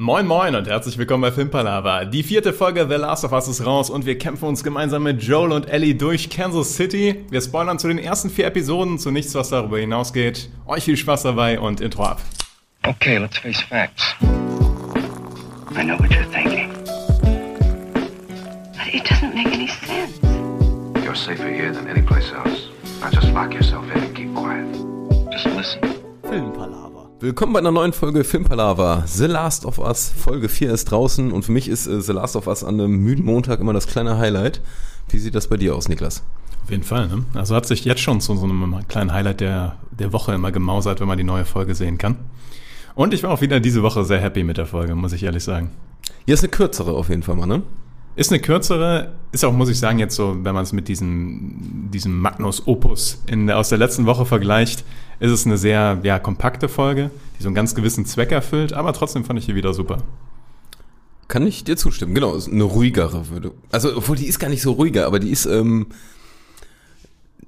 Moin moin und herzlich willkommen bei Filmpalava. Die vierte Folge The Last of Us ist raus und wir kämpfen uns gemeinsam mit Joel und Ellie durch Kansas City. Wir spoilern zu den ersten vier Episoden, zu nichts, was darüber hinausgeht. Euch viel Spaß dabei und Intro ab. Okay, let's face facts. I know what you're thinking. But it doesn't make any sense. You're safer here than any place else. Now just lock yourself in and keep quiet. Just listen. Filmpalava. Willkommen bei einer neuen Folge Filmpalava. The Last of Us, Folge 4 ist draußen und für mich ist äh, The Last of Us an einem müden Montag immer das kleine Highlight. Wie sieht das bei dir aus, Niklas? Auf jeden Fall, ne? Also hat sich jetzt schon zu so einem kleinen Highlight der, der Woche immer gemausert, wenn man die neue Folge sehen kann. Und ich war auch wieder diese Woche sehr happy mit der Folge, muss ich ehrlich sagen. Hier ist eine kürzere auf jeden Fall mal, ne? Ist eine kürzere, ist auch, muss ich sagen, jetzt so, wenn man es mit diesem, diesem Magnus Opus in, aus der letzten Woche vergleicht, ist es eine sehr ja, kompakte Folge, die so einen ganz gewissen Zweck erfüllt, aber trotzdem fand ich die wieder super. Kann ich dir zustimmen, genau, ist eine ruhigere würde. Also, obwohl die ist gar nicht so ruhiger, aber die ist ähm,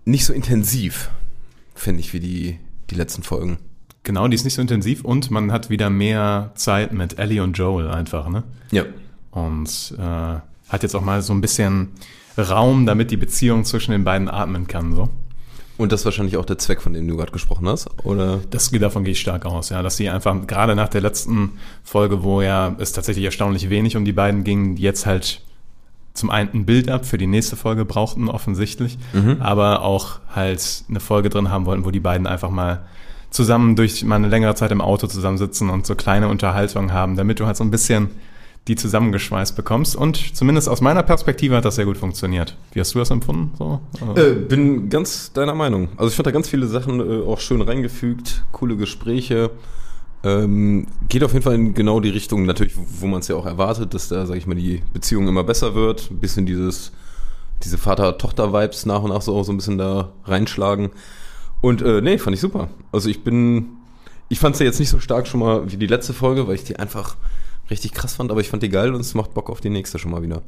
nicht so intensiv, finde ich, wie die, die letzten Folgen. Genau, die ist nicht so intensiv und man hat wieder mehr Zeit mit Ellie und Joel einfach, ne? Ja. Und äh, hat jetzt auch mal so ein bisschen Raum, damit die Beziehung zwischen den beiden atmen kann, so. Und das ist wahrscheinlich auch der Zweck, von dem du gerade gesprochen hast, oder? Das, davon gehe ich stark aus, ja, dass sie einfach gerade nach der letzten Folge, wo ja es tatsächlich erstaunlich wenig um die beiden ging, jetzt halt zum einen ein Bild ab für die nächste Folge brauchten offensichtlich, aber auch halt eine Folge drin haben wollten, wo die beiden einfach mal zusammen durch mal eine längere Zeit im Auto zusammensitzen und so kleine Unterhaltungen haben, damit du halt so ein bisschen die zusammengeschweißt bekommst. Und zumindest aus meiner Perspektive hat das sehr gut funktioniert. Wie hast du das empfunden? So? Äh, bin ganz deiner Meinung. Also ich fand da ganz viele Sachen äh, auch schön reingefügt, coole Gespräche. Ähm, geht auf jeden Fall in genau die Richtung, natürlich, wo man es ja auch erwartet, dass da, sag ich mal, die Beziehung immer besser wird. Ein bisschen dieses, diese Vater-Tochter-Vibes nach und nach so, so ein bisschen da reinschlagen. Und äh, nee, fand ich super. Also ich bin, ich fand sie jetzt nicht so stark schon mal wie die letzte Folge, weil ich die einfach richtig krass fand, aber ich fand die geil und es macht Bock auf die nächste schon mal wieder.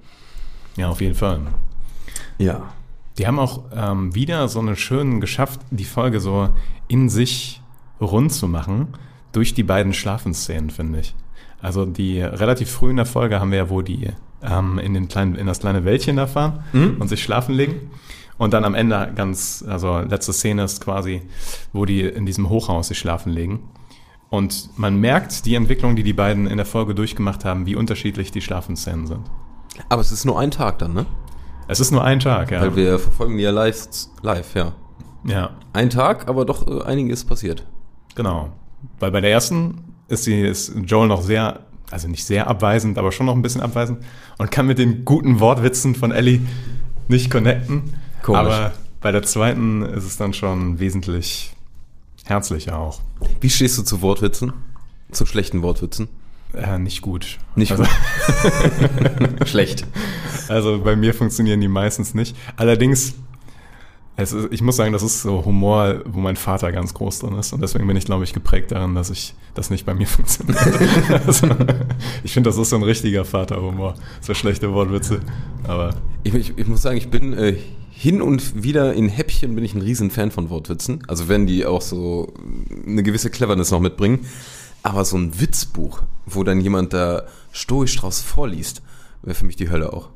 Ja, auf jeden Fall. Ja. Die haben auch ähm, wieder so eine schönen geschafft, die Folge so in sich rund zu machen durch die beiden Schlafenszenen, finde ich. Also die relativ früh in der Folge haben wir ja, wo die ähm, in, den kleinen, in das kleine Wäldchen da fahren Mhm. und sich schlafen legen. Und dann am Ende ganz, also letzte Szene ist quasi, wo die in diesem Hochhaus sich schlafen legen. Und man merkt die Entwicklung, die die beiden in der Folge durchgemacht haben, wie unterschiedlich die Schlafenszenen sind. Aber es ist nur ein Tag dann, ne? Es ist nur ein Tag, ja. Weil wir verfolgen die ja live, live ja. ja. Ein Tag, aber doch äh, einiges passiert. Genau. Weil bei der ersten ist, die, ist Joel noch sehr, also nicht sehr abweisend, aber schon noch ein bisschen abweisend und kann mit den guten Wortwitzen von Ellie nicht connecten. Komisch. Aber bei der zweiten ist es dann schon wesentlich herzlicher auch. Wie stehst du zu Wortwitzen? Zu schlechten Wortwitzen? Äh, nicht gut. Nicht also, Schlecht. also bei mir funktionieren die meistens nicht. Allerdings, ist, ich muss sagen, das ist so Humor, wo mein Vater ganz groß drin ist. Und deswegen bin ich, glaube ich, geprägt daran, dass ich das nicht bei mir funktioniert. also, ich finde, das ist so ein richtiger Vaterhumor. So schlechte Wortwitze. Aber Ich, ich, ich muss sagen, ich bin äh, hin und wieder in Häppchen bin ich ein riesen Fan von Wortwitzen. Also wenn die auch so eine gewisse Cleverness noch mitbringen. Aber so ein Witzbuch, wo dann jemand da stoisch draus vorliest, wäre für mich die Hölle auch.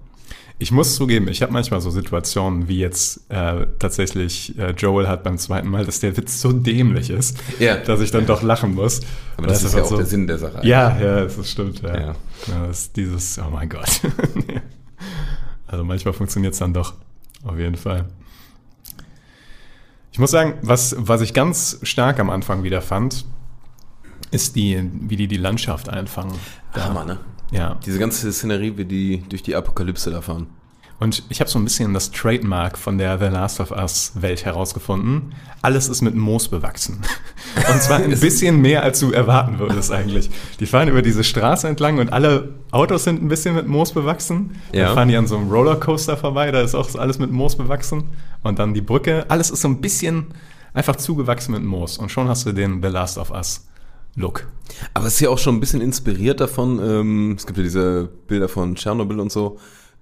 ich muss zugeben, ich habe manchmal so Situationen, wie jetzt äh, tatsächlich äh, Joel hat beim zweiten Mal, dass der Witz so dämlich ist, Ja. dass ich dann doch lachen muss. Aber das, ist ja einfach auch so- der Sinn der Sache. Ja, ja, das stimmt. Ja. Ja. Ja, das ist dieses, oh mein Gott. also manchmal funktioniert es dann doch, auf jeden Fall. Ich muss sagen, was, was ich ganz stark am Anfang wieder fand, ist die, wie die die Landschaft einfangen. Hammer, ne? Ja. Diese ganze Szenerie, wie die durch die Apokalypse da fahren. Und ich habe so ein bisschen das Trademark von der The Last of Us Welt herausgefunden. Alles ist mit Moos bewachsen. Und zwar ein bisschen mehr, als du erwarten würdest eigentlich. Die fahren über diese Straße entlang und alle Autos sind ein bisschen mit Moos bewachsen. Ja. Dann fahren die an so einem Rollercoaster vorbei, da ist auch alles mit Moos bewachsen. Und dann die Brücke, alles ist so ein bisschen einfach zugewachsen mit Moos. Und schon hast du den The Last of Us Look. Aber es ist ja auch schon ein bisschen inspiriert davon. Ähm, es gibt ja diese Bilder von Tschernobyl und so.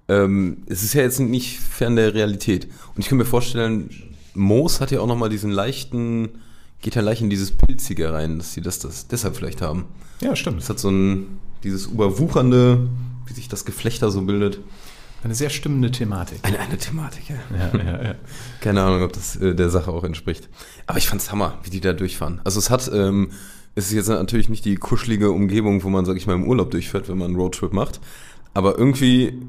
Ähm, es ist ja jetzt nicht fern der Realität. Und ich kann mir vorstellen, Moos hat ja auch nochmal diesen leichten geht ja leicht in dieses Pilzige rein, dass sie das, das deshalb vielleicht haben. Ja, stimmt. Es hat so ein, dieses überwuchernde, wie sich das Geflecht da so bildet. Eine sehr stimmende Thematik. Eine, eine Thematik, ja. Ja, ja, ja. Keine Ahnung, ob das äh, der Sache auch entspricht. Aber ich fand's Hammer, wie die da durchfahren. Also es hat, ähm, es ist jetzt natürlich nicht die kuschelige Umgebung, wo man, sag ich mal, im Urlaub durchfährt, wenn man einen Roadtrip macht. Aber irgendwie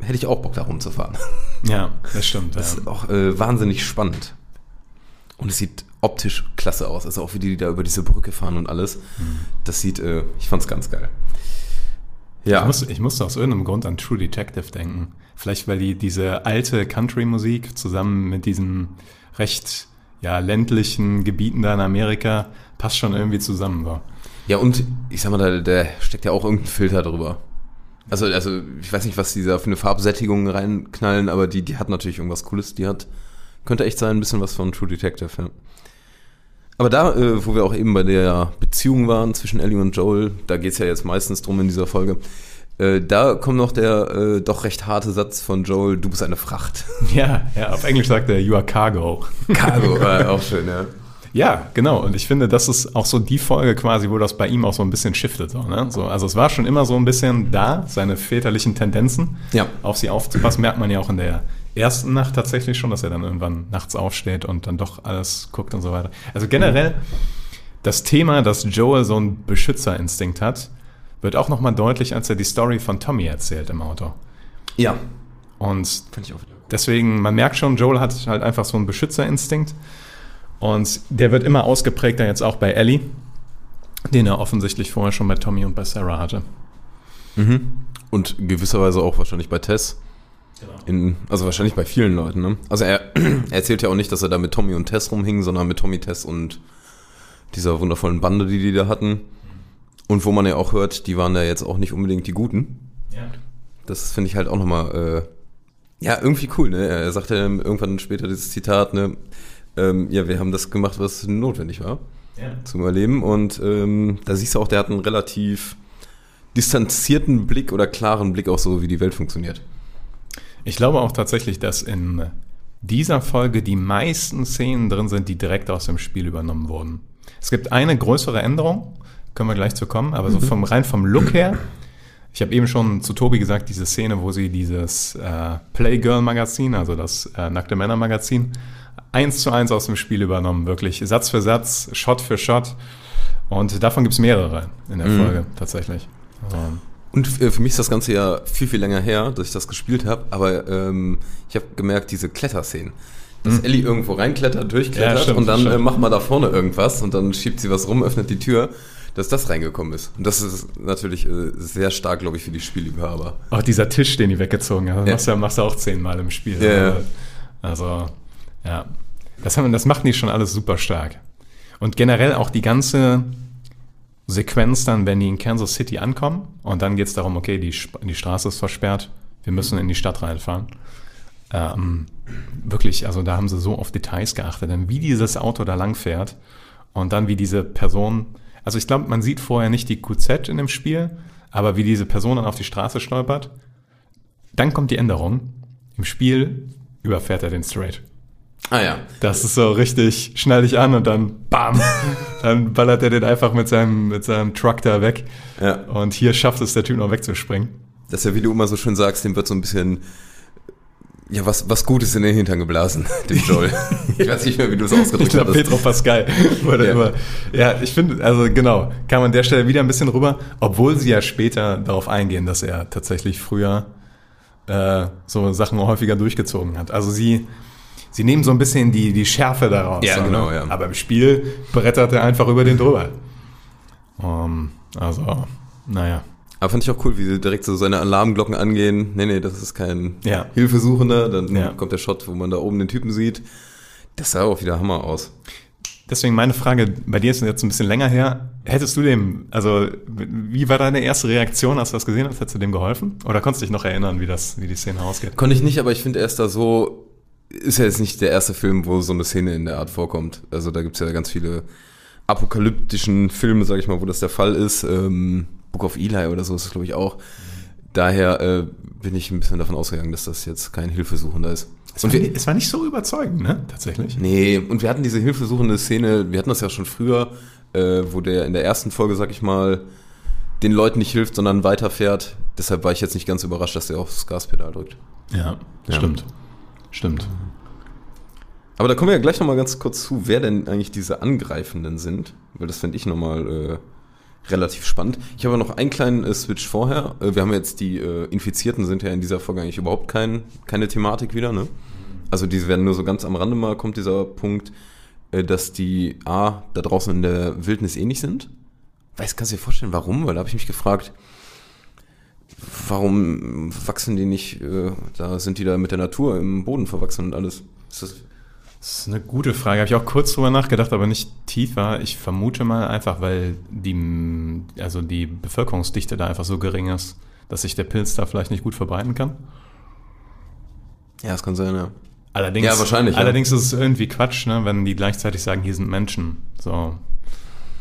hätte ich auch Bock, da rumzufahren. Ja, das stimmt. Das ja. ist auch äh, wahnsinnig spannend. Und es sieht optisch klasse aus. Also auch wie die da über diese Brücke fahren und alles. Das sieht, äh, ich fand's ganz geil. Ja. Ich, muss, ich musste aus irgendeinem Grund an True Detective denken. Vielleicht, weil die diese alte Country-Musik zusammen mit diesen recht ja, ländlichen Gebieten da in Amerika passt schon irgendwie zusammen war. Ja, und ich sag mal, da, da steckt ja auch irgendein Filter drüber. Also, also, ich weiß nicht, was die da für eine Farbsättigung reinknallen, aber die, die hat natürlich irgendwas Cooles. Die hat, könnte echt sein, ein bisschen was von True Detective, ja. Aber da, äh, wo wir auch eben bei der Beziehung waren zwischen Ellie und Joel, da geht's ja jetzt meistens drum in dieser Folge, äh, da kommt noch der äh, doch recht harte Satz von Joel, du bist eine Fracht. Ja, ja, auf Englisch sagt er, you are cargo. Cargo, war auch schön, ja. Ja, genau. Und ich finde, das ist auch so die Folge quasi, wo das bei ihm auch so ein bisschen shiftet. So, ne? so, also es war schon immer so ein bisschen da, seine väterlichen Tendenzen, Ja. auf sie aufzupassen, merkt man ja auch in der ersten Nacht tatsächlich schon, dass er dann irgendwann nachts aufsteht und dann doch alles guckt und so weiter. Also generell das Thema, dass Joel so einen Beschützerinstinkt hat, wird auch nochmal deutlich, als er die Story von Tommy erzählt im Auto. Ja. Und. Deswegen, man merkt schon, Joel hat halt einfach so einen Beschützerinstinkt. Und der wird immer ausgeprägter jetzt auch bei Ellie, den er offensichtlich vorher schon bei Tommy und bei Sarah hatte. Mhm. Und gewisserweise auch wahrscheinlich bei Tess. In, also wahrscheinlich bei vielen Leuten, ne? Also er, er erzählt ja auch nicht, dass er da mit Tommy und Tess rumhing, sondern mit Tommy, Tess und dieser wundervollen Bande, die die da hatten. Und wo man ja auch hört, die waren ja jetzt auch nicht unbedingt die Guten. Ja. Das finde ich halt auch nochmal, äh, ja, irgendwie cool, ne? Er sagt ja irgendwann später dieses Zitat, ne? Ähm, ja, wir haben das gemacht, was notwendig war ja. zum Überleben. Und ähm, da siehst du auch, der hat einen relativ distanzierten Blick oder klaren Blick auch so, wie die Welt funktioniert. Ich glaube auch tatsächlich, dass in dieser Folge die meisten Szenen drin sind, die direkt aus dem Spiel übernommen wurden. Es gibt eine größere Änderung, können wir gleich zu kommen, aber so vom rein vom Look her. Ich habe eben schon zu Tobi gesagt, diese Szene, wo sie dieses äh, Playgirl-Magazin, also das äh, nackte Männer-Magazin, eins zu eins aus dem Spiel übernommen, wirklich Satz für Satz, Shot für Shot. Und davon gibt es mehrere in der Mhm. Folge tatsächlich. Also, Und äh, für mich ist das Ganze ja viel, viel länger her, dass ich das gespielt habe, aber ähm, ich habe gemerkt, diese Kletterszenen. Dass Ellie irgendwo reinklettert, Ja, durchklettert stimmt, und dann äh, macht man da vorne irgendwas und dann schiebt sie was rum, öffnet die Tür, dass das reingekommen ist. Und das ist natürlich äh, sehr stark, glaube ich, für die Spielliebhaber. Auch dieser Tisch, den die weggezogen haben, Ja. machst, du, machst du auch zehnmal im Spiel. Ja, ja. Also, ja. Das, haben, das machen die schon alles super stark. Und generell auch die ganze Sequenz dann, wenn die in Kansas City ankommen und dann geht es darum, okay, die, die Straße ist versperrt, wir müssen in die Stadt reinfahren. Ähm, wirklich, also da haben sie so auf Details geachtet, denn wie dieses Auto da lang fährt und dann wie diese Person, also ich glaube, man sieht vorher nicht die QZ in dem Spiel, aber wie diese Person dann auf die Straße stolpert, dann kommt die Änderung. Im Spiel überfährt er den straight. Ah ja. Das ist so richtig, schnall dich an und dann bam, dann ballert er den einfach mit seinem, mit seinem Truck da weg. Ja. Und hier schafft es der Typ noch wegzuspringen. Das ist ja, wie du immer so schön sagst, dem wird so ein bisschen, ja, was, was Gutes in den Hintern geblasen, dem Joel. ich weiß nicht mehr, wie du es Ich ausgedrückt glaube, hast. Petro Pascal wurde Ja. immer. Ja, ich finde, also genau, kam an der Stelle wieder ein bisschen rüber, obwohl sie ja später darauf eingehen, dass er tatsächlich früher äh, so Sachen häufiger durchgezogen hat. Also sie, sie nehmen so ein bisschen die, die Schärfe daraus. Ja, genau, ne? ja. Aber im Spiel brettert er einfach über den drüber. Um, also, naja. Aber fand ich auch cool, wie sie direkt so seine Alarmglocken angehen. Nee, nee, das ist kein Ja. Hilfesuchender. Dann Ja. kommt der Shot, wo man da oben den Typen sieht. Das sah auch wieder Hammer aus. Deswegen meine Frage, bei dir ist es jetzt ein bisschen länger her. Hättest du dem, also wie war deine erste Reaktion, als du das gesehen hast? Hättest du dem geholfen? Oder konntest du dich noch erinnern, wie das, wie die Szene ausgeht? Konnte ich nicht, aber ich finde, er ist da so. Ist ja jetzt nicht der erste Film, wo so eine Szene in der Art vorkommt. Also da gibt's ja ganz viele apokalyptischen Filme, sag ich mal, wo das der Fall ist. Ähm, Book of Eli oder so ist es, glaube ich, auch. daher äh, bin ich ein bisschen davon ausgegangen, dass das jetzt kein Hilfesuchender ist. Es Und war, wir, es war nicht so überzeugend, ne? Tatsächlich. nee, und wir hatten diese hilfesuchende Szene, wir hatten das ja schon früher, äh, wo der in der ersten Folge, sag ich mal, den Leuten nicht hilft, sondern weiterfährt. Deshalb war ich jetzt nicht ganz überrascht, dass er aufs Gaspedal drückt. Ja, Ja. stimmt. Stimmt. Aber da kommen wir ja gleich nochmal ganz kurz zu, wer denn eigentlich diese Angreifenden sind, weil das fände ich nochmal äh, relativ spannend. Ich habe noch einen kleinen äh, Switch vorher. Äh, wir haben jetzt die äh, Infizierten sind ja in dieser Folge eigentlich überhaupt kein, keine Thematik wieder, ne? Also diese werden nur so ganz am Rande mal kommt dieser Punkt, äh, dass die A, da draußen in der Wildnis ähnlich sind. Weiß, kannst du dir vorstellen, warum? Weil da habe ich mich gefragt, warum wachsen die nicht, äh, da sind die da mit der Natur im Boden verwachsen und alles. Ist das, Das ist eine gute Frage. Habe ich auch kurz drüber nachgedacht, aber nicht tiefer. Ich vermute mal einfach, weil die, also die Bevölkerungsdichte da einfach so gering ist, dass sich der Pilz da vielleicht nicht gut verbreiten kann. ja, das kann sein, ja. Allerdings, Ja, wahrscheinlich, ja. Allerdings ist es irgendwie Quatsch, ne, wenn die gleichzeitig sagen, hier sind Menschen. So.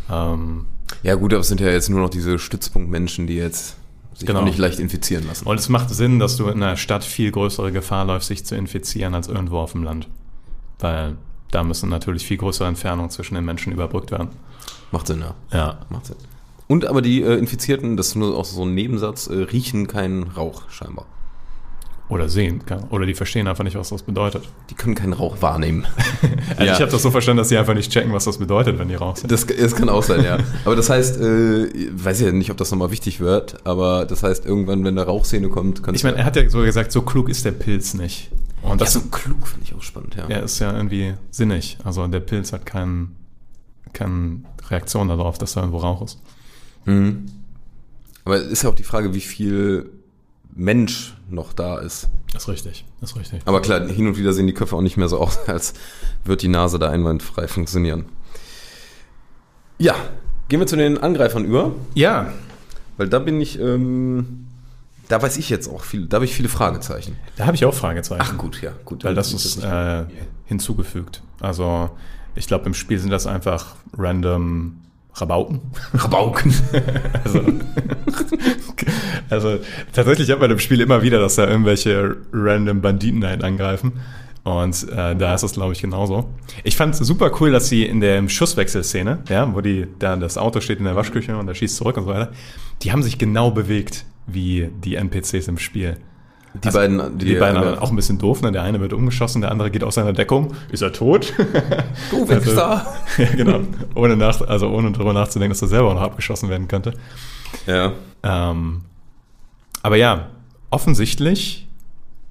Ähm, Ja gut, aber es sind ja jetzt nur noch diese Stützpunktmenschen, die jetzt sich Genau. auch nicht leicht infizieren lassen. und es macht Sinn, dass du in einer Stadt viel größere Gefahr läufst, sich zu infizieren, als irgendwo auf dem Land. Weil da müssen natürlich viel größere Entfernungen zwischen den Menschen überbrückt werden. Macht Sinn, ja. Ja. Macht Sinn. Und aber die äh, Infizierten, das ist nur auch so ein Nebensatz, äh, riechen keinen Rauch scheinbar. Oder sehen kann. Oder die verstehen einfach nicht, was das bedeutet. Die können keinen Rauch wahrnehmen. Also Ja. ich habe das so verstanden, dass sie einfach nicht checken, was das bedeutet, wenn die raus sind. Das, das kann auch sein, ja. Aber das heißt, äh, weiß ich ja nicht, ob das nochmal wichtig wird, aber das heißt, irgendwann, wenn eine Rauchszene kommt, kann Ich meine, er hat ja so gesagt, so klug ist der Pilz nicht. Und das das so klug finde ich auch spannend, ja. ja, ist ja irgendwie sinnig. Also der Pilz hat keinen keine Reaktion darauf, dass da irgendwo Rauch ist. Mhm. Aber ist ja auch die Frage, wie viel Mensch noch da ist. Das ist richtig. Das ist richtig. Aber klar, hin und wieder sehen die Köpfe auch nicht mehr so aus, als wird die Nase da einwandfrei funktionieren. Ja, gehen wir zu den Angreifern über, Ja, weil da bin ich, ähm, da weiß ich jetzt auch viel, da habe ich viele Fragezeichen. da habe ich auch Fragezeichen. Ach gut, ja, gut. Weil das ist äh, hinzugefügt. Also ich glaube, im Spiel sind das einfach random Rabauken. Rabauken. Also, also tatsächlich hat man im Spiel immer wieder, dass da irgendwelche random Banditen halt angreifen. Und äh, da ist es, glaube ich, genauso. Ich fand es super cool, dass sie in der Schusswechselszene, ja, wo die da das Auto steht in der Waschküche und er schießt zurück und so weiter, die haben sich genau bewegt wie die NPCs im Spiel. Die beiden, Die, beiden auch ein bisschen doof, ne? Der eine wird umgeschossen, der andere geht aus seiner Deckung. Ist er tot? Du Wichser! ja, genau. Ohne nach, also ohne drüber nachzudenken, dass er selber auch noch abgeschossen werden könnte. Ja. Ähm, aber ja, offensichtlich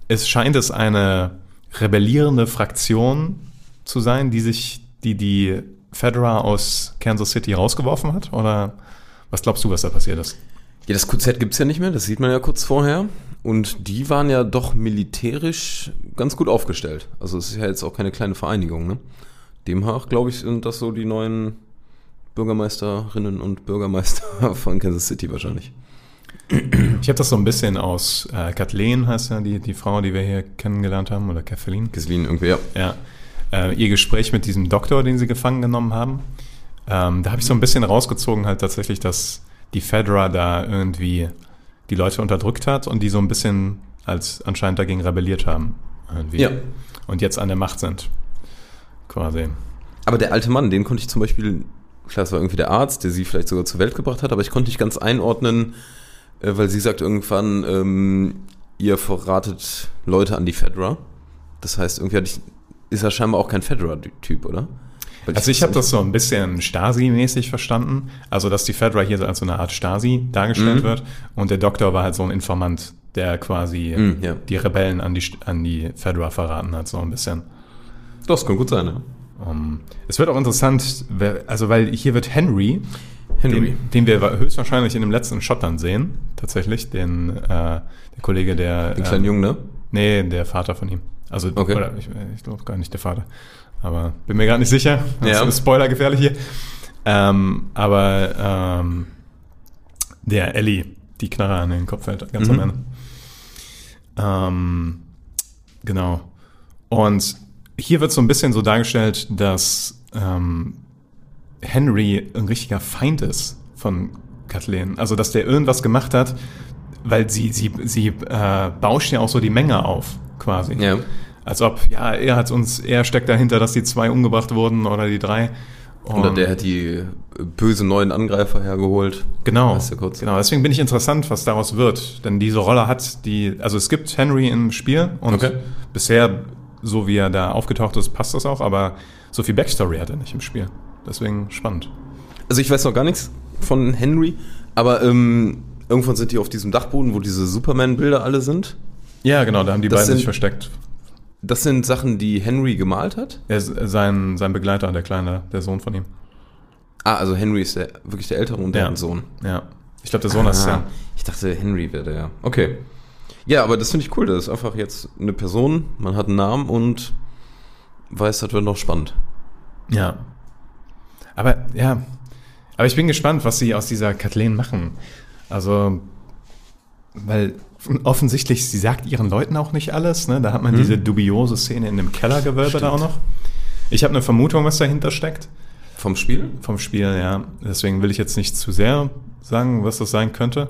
es scheint es eine rebellierende Fraktion zu sein, die sich, die die Fedra aus Kansas City rausgeworfen hat? Oder was glaubst du, was da passiert ist? Ja, das QZ gibt's ja nicht mehr, das sieht man ja kurz vorher. Und die waren ja doch militärisch ganz gut aufgestellt. Also es ist ja jetzt auch keine kleine Vereinigung, ne? Demnach, glaube ich, sind das so die neuen Bürgermeisterinnen und Bürgermeister von Kansas City wahrscheinlich. Ich habe das so ein bisschen aus äh, Kathleen, heißt ja die, die Frau, die wir hier kennengelernt haben, oder Kathleen. Geslin irgendwie, ja. Ja. Äh, ihr Gespräch mit diesem Doktor, den sie gefangen genommen haben. Ähm, da habe ich so ein bisschen rausgezogen, halt tatsächlich, dass die Fedra da irgendwie die Leute unterdrückt hat und die so ein bisschen als anscheinend dagegen rebelliert haben. Irgendwie. Ja. Und jetzt an der Macht sind. Quasi. Aber der alte Mann, den konnte ich zum Beispiel, klar, es war irgendwie der Arzt, der sie vielleicht sogar zur Welt gebracht hat, aber ich konnte nicht ganz einordnen, äh, weil sie sagt irgendwann, ähm, ihr verratet Leute an die Fedra. Das heißt, irgendwie ich, ist er scheinbar auch kein Fedra-Typ, oder? Also ich habe das so ein bisschen Stasi-mäßig verstanden. Also dass die Fedra hier so als so eine Art Stasi dargestellt Mhm. wird und der Doktor war halt so ein Informant, der quasi Mhm, ja. die Rebellen an die, an die Fedra verraten hat, so ein bisschen. Das kann gut sein, ja. Um, es wird auch interessant, also weil hier wird Henry, Henry. Den, den wir höchstwahrscheinlich in dem letzten Shot dann sehen, tatsächlich, den äh, der Kollege, der Den kleinen ähm, Jungen, ne? Nee, der Vater von ihm. Also, Okay. oder ich, ich glaube gar nicht der Vater. Aber bin mir gar nicht sicher. Das Ja. ist Spoiler gefährlich hier. Ähm, aber ähm, der Ellie, die Knarre an den Kopf fällt, ganz Mhm. am Ende. Ähm, genau. Und hier wird so ein bisschen so dargestellt, dass ähm, Henry ein richtiger Feind ist von Kathleen. Also, dass der irgendwas gemacht hat, weil sie, sie, sie äh, bauscht ja auch so die Menge auf, quasi. Ja. Als ob, ja, er hat uns, er steckt dahinter, dass die zwei umgebracht wurden oder die drei. Oder Und- der hat die äh, böse neuen Angreifer hergeholt. Genau, Weißt du kurz? genau. Deswegen bin ich interessant, was daraus wird. Denn diese Rolle hat die, also es gibt Henry im Spiel und Okay. bisher, so wie er da aufgetaucht ist, passt das auch, aber so viel Backstory hat er nicht im Spiel. Deswegen spannend. Also ich weiß noch gar nichts von Henry, aber ähm, irgendwann sind die auf diesem Dachboden, wo diese Superman-Bilder alle sind. Ja, genau, da haben die Das beiden sind- sich versteckt. Das sind Sachen, die Henry gemalt hat. Er ist sein, sein Begleiter, der Kleine, der Sohn von ihm. Ah, also Henry ist der, wirklich der Ältere und der Ja. Sohn. Ja. Ich glaube, der Sohn ist Ah, ja. Ich dachte, Henry wäre der. Okay. Ja, aber das finde ich cool. Das ist einfach jetzt eine Person, man hat einen Namen und weiß, das wird noch spannend. Ja. Aber ja. Aber ich bin gespannt, was sie aus dieser Kathleen machen. Also, weil offensichtlich, sie sagt ihren Leuten auch nicht alles. Ne? Da hat man Mhm. diese dubiose Szene in dem Kellergewölbe da auch noch. Ich habe eine Vermutung, was dahinter steckt Vom Spiel? vom Spiel, ja. Deswegen will ich jetzt nicht zu sehr sagen, was das sein könnte.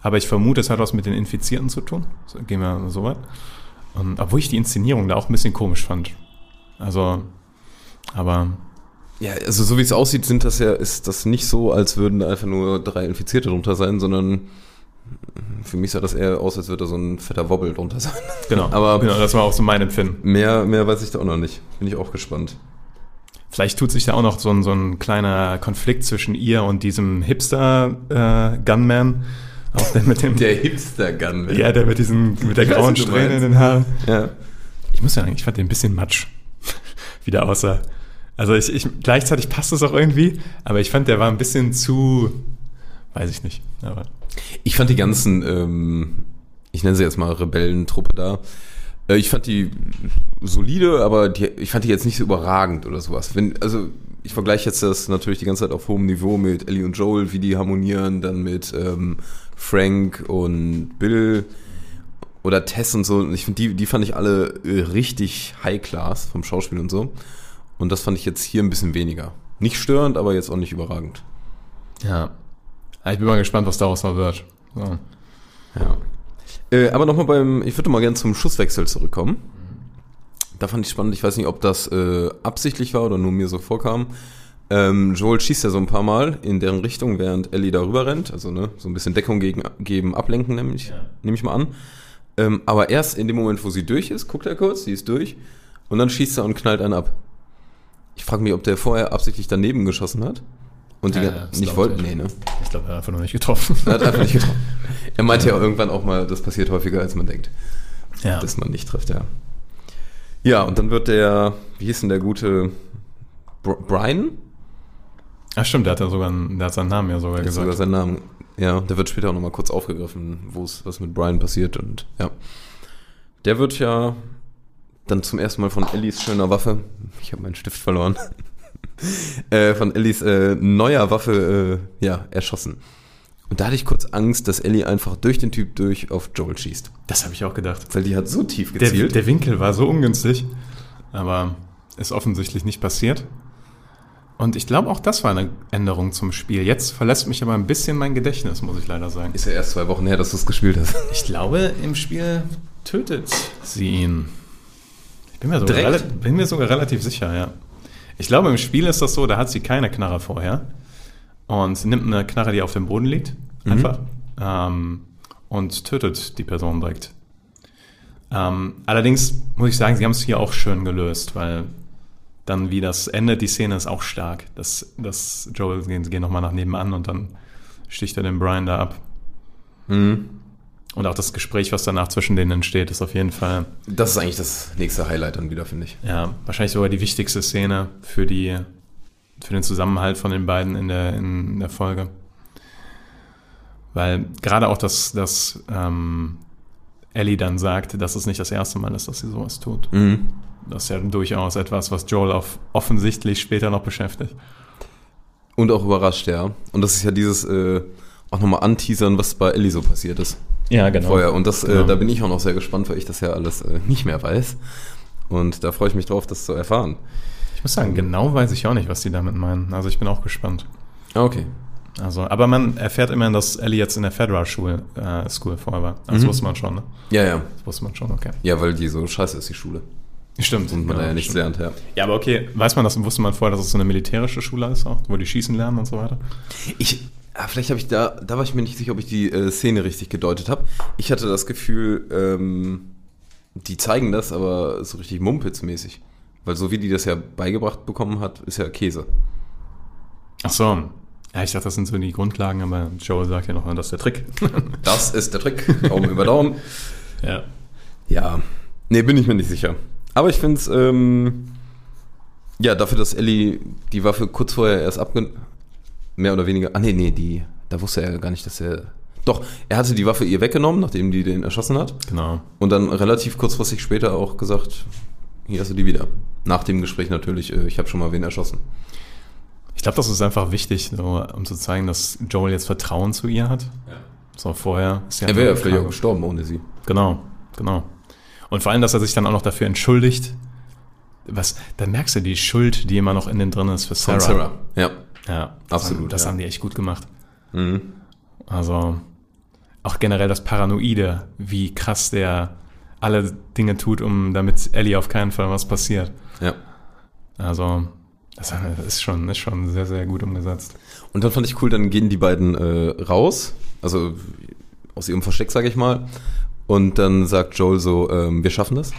Aber ich vermute, es hat was mit den Infizierten zu tun. So, gehen wir so weit. Und, obwohl ich die Inszenierung da auch ein bisschen komisch fand. Also, aber Ja, also so wie es aussieht, sind das ja, ist das nicht so, als würden da einfach nur drei Infizierte drunter sein, sondern für mich sah das eher aus, als würde da so ein fetter Wobbel drunter sein. genau. Aber- genau, das war auch so mein Empfinden. Mehr, mehr weiß ich da auch noch nicht. Bin ich auch gespannt. Vielleicht tut sich da auch noch so ein, so ein kleiner Konflikt zwischen ihr und diesem Hipster-Gunman. auch der mit dem. Hipster-Gun. ja, der mit diesen, mit der grauen Strähne in den Haaren. Ja. Ich muss sagen, ich fand den ein bisschen matsch. Wie der aussah. Also ich, ich, gleichzeitig passt es auch irgendwie, aber ich fand, der war ein bisschen zu, weiß ich nicht. Aber Ich fand die ganzen, ähm, ich nenne sie jetzt mal Rebellentruppe da, äh, ich fand die solide, aber die, ich fand die jetzt nicht so überragend oder sowas. Wenn, also ich vergleiche jetzt das natürlich die ganze Zeit auf hohem Niveau mit Ellie und Joel, wie die harmonieren, dann mit ähm, Frank und Bill oder Tess und so. Und ich finde, die, die fand ich alle äh, richtig high class vom Schauspiel und so. Und das fand ich jetzt hier ein bisschen weniger. Nicht störend, aber jetzt auch nicht überragend. ja. Ich bin mal gespannt, was daraus noch wird. So. Ja. Äh, aber nochmal beim, ich würde mal gerne zum Schusswechsel zurückkommen. Da fand ich spannend, ich weiß nicht, ob das äh, absichtlich war oder nur mir so vorkam. Ähm, Joel schießt ja so ein paar Mal in deren Richtung, während Ellie darüber rennt. Also ne, so ein bisschen Deckung gegen, geben, ablenken, nehme ich, nehm ich mal an. Ähm, aber erst in dem Moment, wo sie durch ist, guckt er kurz, sie ist durch. Und dann schießt er und knallt einen ab. Ich frage mich, ob der vorher absichtlich daneben geschossen hat. Und die Ja, ja, nicht glaub wollte. ich. Nee, ne? Ich glaube, er hat einfach nur nicht getroffen. Er hat einfach nicht getroffen. Er meinte ja irgendwann auch mal, das passiert häufiger, als man denkt, ja. dass man nicht trifft, ja. Ja, und dann wird der, wie hieß denn der gute Br Brian? Ach stimmt, der hat ja sogar einen, der hat seinen Namen ja sogar Der gesagt. sogar sein Name. Ja, der wird später auch nochmal kurz aufgegriffen, wo es was mit Brian passiert und ja. Der wird ja dann zum ersten Mal von Ellies schöner Waffe, ich habe meinen Stift verloren, äh, von Ellies äh, neuer Waffe äh, ja, erschossen. Und da hatte ich kurz Angst, dass Ellie einfach durch den Typ durch auf Joel schießt. Das habe ich auch gedacht. Weil die hat so tief Der, gezielt. der Winkel war so ungünstig, aber ist offensichtlich nicht passiert. Und ich glaube, auch das war eine Änderung zum Spiel. Jetzt verlässt mich aber ein bisschen mein Gedächtnis, muss ich leider sagen. ist ja erst zwei Wochen her, dass du es gespielt hast. Ich glaube, im Spiel tötet sie ihn. Ich bin mir sogar, rela- bin mir sogar relativ sicher, ja. Ich glaube, im Spiel ist das so, da hat sie keine Knarre vorher und nimmt eine Knarre, die auf dem Boden liegt, einfach, ähm, und tötet die Person direkt. Ähm, allerdings muss ich sagen, sie haben es hier auch schön gelöst, weil dann wie das endet, die Szene ist auch stark. Das, das Joel gehen, sie gehen nochmal nach nebenan und dann sticht er den Brian da ab. Mhm. Und auch das Gespräch, was danach zwischen denen entsteht, ist auf jeden Fall, Das ist eigentlich das nächste Highlight dann wieder, finde ich. ja, wahrscheinlich sogar die wichtigste Szene für die, für den Zusammenhalt von den beiden in der, in der Folge. Weil gerade auch das, das ähm, Ellie dann sagt, dass es nicht das erste Mal ist, dass sie sowas tut. Mhm. Das ist ja durchaus etwas, was Joel auf offensichtlich später noch beschäftigt. Und auch überrascht, ja. Und das ist ja dieses äh, auch nochmal anteasern, was bei Ellie so passiert ist Ja, genau. vorher. Und das, Genau. äh, da bin ich auch noch sehr gespannt, weil ich das ja alles äh, nicht mehr weiß. Und da freue ich mich drauf, das zu erfahren. Ich muss sagen, genau weiß ich auch nicht, was die damit meinen. Also ich bin auch gespannt. Ah, Okay. Also, aber man erfährt immerhin, dass Ellie jetzt in der Federal Schule, äh, School vorher war. Das Mhm. wusste man schon, ne? Ja, ja. Das wusste man schon, okay. Ja, weil die so scheiße ist, die Schule. Stimmt. Und man da ja nichts stimmt. lernt, ja. Ja, aber okay, weiß man das, wusste man vorher, dass es so eine militärische Schule ist auch, wo die schießen lernen und so weiter? Ich, ah, vielleicht habe ich da, da war ich mir nicht sicher, ob ich die äh, Szene richtig gedeutet habe. Ich hatte das Gefühl, ähm, die zeigen das, aber so richtig Mumpitz-mäßig. Weil so wie die das ja beigebracht bekommen hat, ist ja Käse. Ach so. Ja, ich dachte, das sind so die Grundlagen, aber Joel sagt ja noch, das ist der Trick. Das ist der Trick. Daumen über Daumen. ja. Ja. Nee, bin ich mir nicht sicher. Aber ich finde es, ähm, ja, dafür, dass Ellie die Waffe kurz vorher erst abge... Mehr oder weniger... Ah, nee, nee, die... Da wusste er gar nicht, dass er... Doch, er hatte die Waffe ihr weggenommen, nachdem die den erschossen hat. Genau. Und dann relativ kurzfristig später auch gesagt, hier hast du die wieder. Nach dem Gespräch natürlich, äh, ich habe schon mal wen erschossen. Ich glaube, das ist einfach wichtig, so, um zu zeigen, dass Joel jetzt Vertrauen zu ihr hat. So, vorher ist ja Er wäre ja vielleicht auch gestorben ohne sie. Genau, genau. Und vor allem, dass er sich dann auch noch dafür entschuldigt. Was, da merkst du die Schuld, die immer noch in den drin ist für Sarah. Von Sarah. Ja. Ja, das Absolut, Haben, das ja. haben die echt gut gemacht. Mhm. Also auch generell das Paranoide, wie krass der alle Dinge tut, um damit Ellie auf keinen Fall was passiert. Ja. Also das ist schon, ist schon sehr, sehr gut umgesetzt. Und dann fand ich cool, dann gehen die beiden äh, raus, also aus ihrem Versteck, sage ich mal. Und dann sagt Joel so, ähm, wir schaffen das.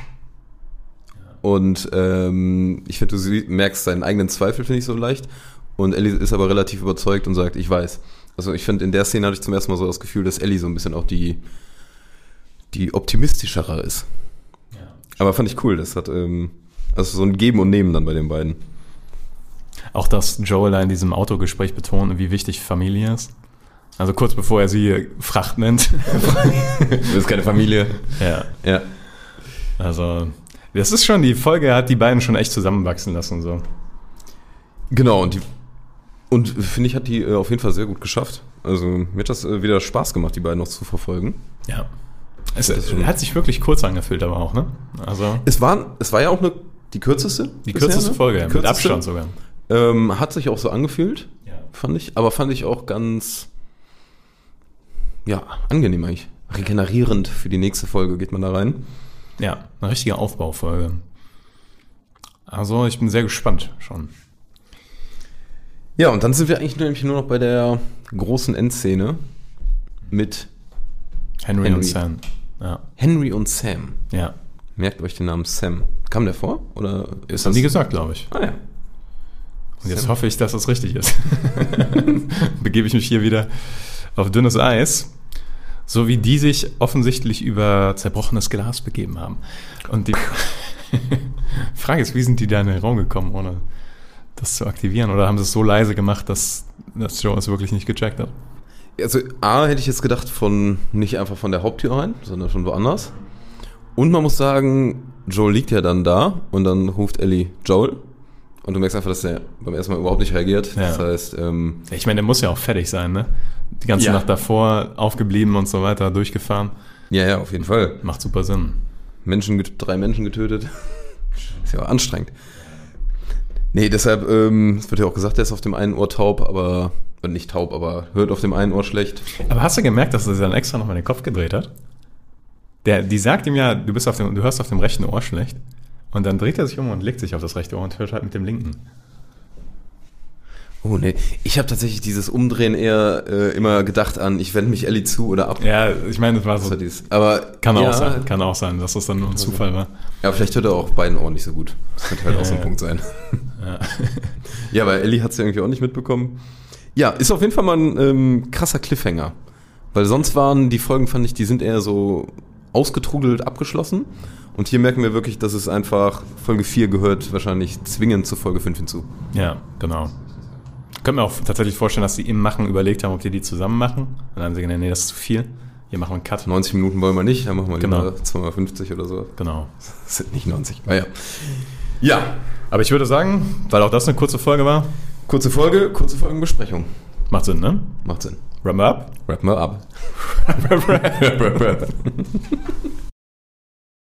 Und ähm, ich finde, du merkst seinen eigenen Zweifel, finde ich so leicht. Und Ellie ist aber relativ überzeugt und sagt, ich weiß. Also ich finde, in der Szene hatte ich zum ersten Mal so das Gefühl, dass Ellie so ein bisschen auch die, die optimistischere ist. Aber fand ich cool, das hat ähm, also so ein Geben und Nehmen dann bei den beiden. Auch dass Joel da in diesem Autogespräch betont, wie wichtig Familie ist. Also kurz bevor er sie Fracht nennt. Das ist keine Familie. ja. Ja. Also, das ist schon, die Folge hat die beiden schon echt zusammenwachsen lassen. So. Genau, und die und finde ich, hat die äh, auf jeden Fall sehr gut geschafft. Also mir hat das äh, wieder Spaß gemacht, die beiden noch zu verfolgen. Ja. Es, hat sich wirklich kurz angefühlt, aber auch, ne? Also, Es war, es war ja auch eine, die kürzeste. die bisher, kürzeste ne? Folge, Die mit kürzeste. Abstand sogar. Ähm, hat sich auch so angefühlt, Ja. fand ich. Aber fand ich auch ganz, ja, angenehm eigentlich. Regenerierend für die nächste Folge geht man da rein. Ja, eine richtige Aufbaufolge. Also, ich bin sehr gespannt schon. Ja, und dann sind wir eigentlich nämlich nur noch bei der großen Endszene mit Henry, Henry. und Sam. Ja. Henry und Sam. Ja. Merkt euch den Namen Sam. Kam der vor? Oder ist Das haben die gesagt, glaube ich. Ah ja. Und jetzt Sam. hoffe ich, dass das richtig ist. Begebe ich mich hier wieder auf dünnes Eis. So wie die sich offensichtlich über zerbrochenes Glas begeben haben. Und die Frage ist, wie sind die da in den Raum gekommen, ohne das zu aktivieren? Oder haben sie es so leise gemacht, dass, dass Joe es wirklich nicht gecheckt hat? Also A hätte ich jetzt gedacht von nicht einfach von der Haupttür rein, sondern von woanders. Und man muss sagen, Joel liegt ja dann da und dann ruft Ellie Joel. Und du merkst einfach, dass er beim ersten Mal überhaupt nicht reagiert. Ja. Das heißt, ähm, Ich meine, der muss ja auch fertig sein, ne? Die ganze Ja. Nacht davor aufgeblieben und so weiter, durchgefahren. ja, ja, auf jeden Fall. Macht super Sinn. Menschen, drei Menschen getötet. Ist ja auch anstrengend. Nee, deshalb, ähm, es wird ja auch gesagt, er ist auf dem einen Ohr taub, aber, äh, nicht taub, aber hört auf dem einen Ohr schlecht. Aber hast du gemerkt, dass er dann extra nochmal den Kopf gedreht hat? Der, die sagt ihm ja, du, bist auf dem, du hörst auf dem rechten Ohr schlecht. Und dann dreht er sich um und legt sich auf das rechte Ohr und hört halt mit dem linken. Oh nee, ich habe tatsächlich dieses Umdrehen eher äh, immer gedacht an, ich wende mich Ellie zu oder ab. Ja, ich meine, das war Das so. war dieses. Aber Kann ja, auch sein, kann auch sein, dass das dann nur ein Zufall war. Ja, vielleicht hört er auch beiden Ohren nicht so gut. Das könnte halt Ja, auch so ein ja. Punkt sein. Ja. Ja, aber Ellie hat es ja irgendwie auch nicht mitbekommen. Ja, ist auf jeden Fall mal ein ähm, krasser Cliffhanger. Weil sonst waren die Folgen, fand ich, die sind eher so ausgetrudelt abgeschlossen. Und hier merken wir wirklich, dass es einfach, Folge 4 gehört wahrscheinlich zwingend zu Folge 5 hinzu. ja, genau. Können wir auch tatsächlich vorstellen, dass die im Machen überlegt haben, ob die die zusammen machen. Und dann haben sie gedacht, nee, das ist zu viel. Hier machen wir einen Cut. 90 Minuten wollen wir nicht, dann machen wir Genau. lieber 250 oder so. Genau. Das sind nicht 90. Ah, ja. Aber ich würde sagen, weil auch das eine kurze Folge war, kurze Folge, kurze Folgenbesprechung. macht Sinn, ne? Macht Sinn. Wrap up. Wrap mal ab. Wrap, wrap.